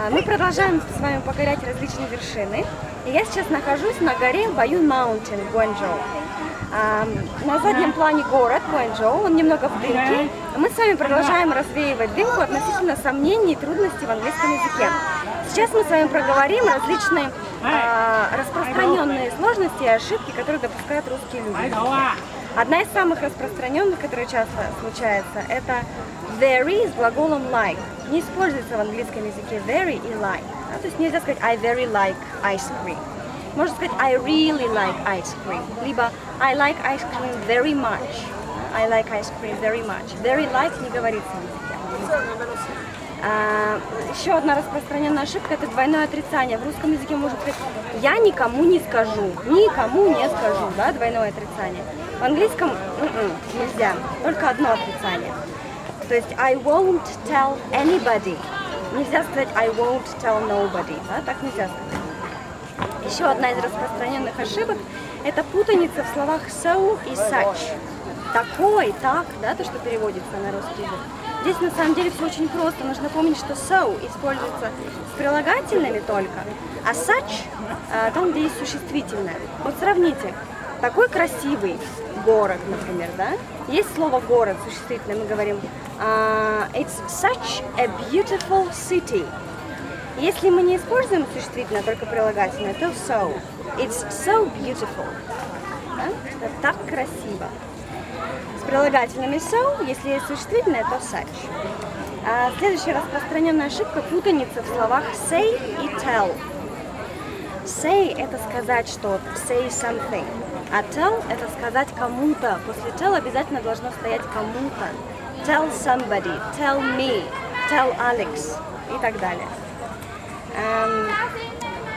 А, Мы продолжаем с вами покорять различные вершины. И я сейчас нахожусь на горе Баюн Маунтин в Гуанчжоу. А, На заднем плане город Гуанчжоу, он немного в дымке. Мы с вами продолжаем развеивать дымку относительно сомнений и трудностей в английском языке. Сейчас мы с вами проговорим различные а, распространенные сложности и ошибки, которые допускают русские люди. Одна из самых распространенных, которая часто случается, это very с глаголом like. Не используется в английском языке very и like. Да, то есть нельзя сказать I very like ice cream. Можно сказать I really like ice cream. Либо I like ice cream very much. I like ice cream very much. Very like не говорится в языке. А, еще одна распространенная ошибка это двойное отрицание. В русском языке можно сказать я никому не скажу, никому не скажу, да, двойное отрицание. В английском м-м, нельзя, только одно отрицание. То есть I won't tell anybody. Нельзя сказать I won't tell nobody, да, так нельзя сказать. Еще одна из распространенных ошибок – это путаница в словах so и such. Такой, так, да, то, что переводится на русский язык. Здесь на самом деле все очень просто. Нужно помнить, что so используется с прилагательными только, а such а, там, где есть существительное. Вот сравните. Такой красивый город, например, да? Есть слово город существительное, мы говорим а, It's such a beautiful city. Если мы не используем существительное, только прилагательное, то so. It's so beautiful. Да? Это так красиво. С прилагательными so, если есть существительное, то such. А следующая распространенная ошибка – путаница в словах say и tell. Say – это сказать что-то, say something. А tell – это сказать кому-то. После tell обязательно должно стоять кому-то. Tell somebody, tell me, tell Alex и так далее. Эм,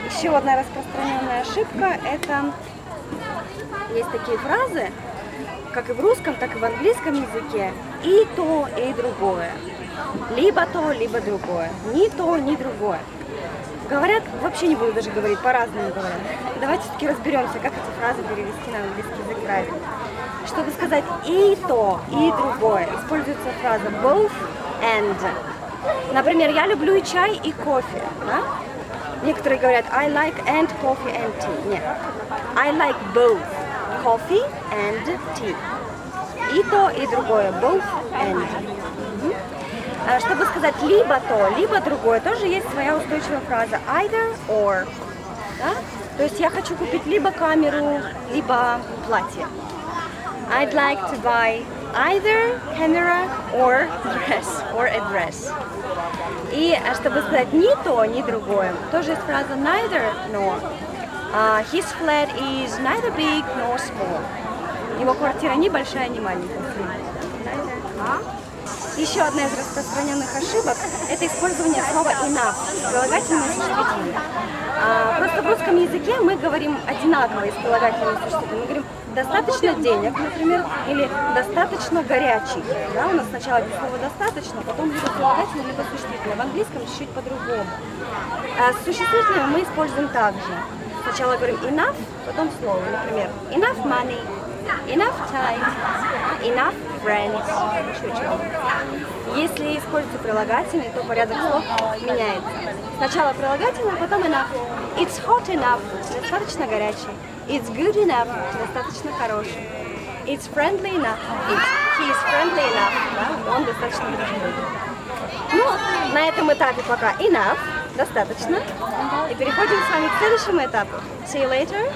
еще одна распространенная ошибка – это есть такие фразы, как и в русском, так и в английском языке, и то, и другое. Либо то, либо другое. Ни то, ни другое. Говорят, вообще не буду даже говорить, по-разному говорят. Давайте все-таки разберемся, как эти фразы перевести на английский язык правильно. Чтобы сказать и то, и другое, используется фраза both and. Например, я люблю и чай, и кофе. Да? Некоторые говорят I like and coffee and tea. Нет. I like both coffee and tea. И то, и другое. Both and. А Чтобы сказать либо то, либо другое, тоже есть своя устойчивая фраза either or. Да? То есть я хочу купить либо камеру, либо платье. I'd like to buy either camera or dress, or a dress. И а чтобы сказать ни то, ни другое, тоже есть фраза neither nor. А, his flat is neither big nor small. Его квартира ни большая, ни маленькая. Еще одна из распространенных ошибок – это использование слова enough, прилагательное существительное. А, просто в русском языке мы говорим одинаково из прилагательного существительного. Мы говорим достаточно денег, например, или достаточно горячий. Да, у нас сначала есть слово достаточно, потом либо прилагательное, либо существительное. В английском чуть-чуть по-другому. А существительное мы используем также. Сначала говорим enough, потом слово. Например, enough money, enough time, enough friends. Если используется прилагательный, то порядок слов меняется. Сначала прилагательное, потом enough. It's hot enough, достаточно горячий. It's good enough, достаточно хороший. It's friendly enough, it's, he is friendly enough, да? он достаточно дружелюбный. Ну, на этом этапе пока enough, достаточно. И переходим с вами к следующему этапу. See you later.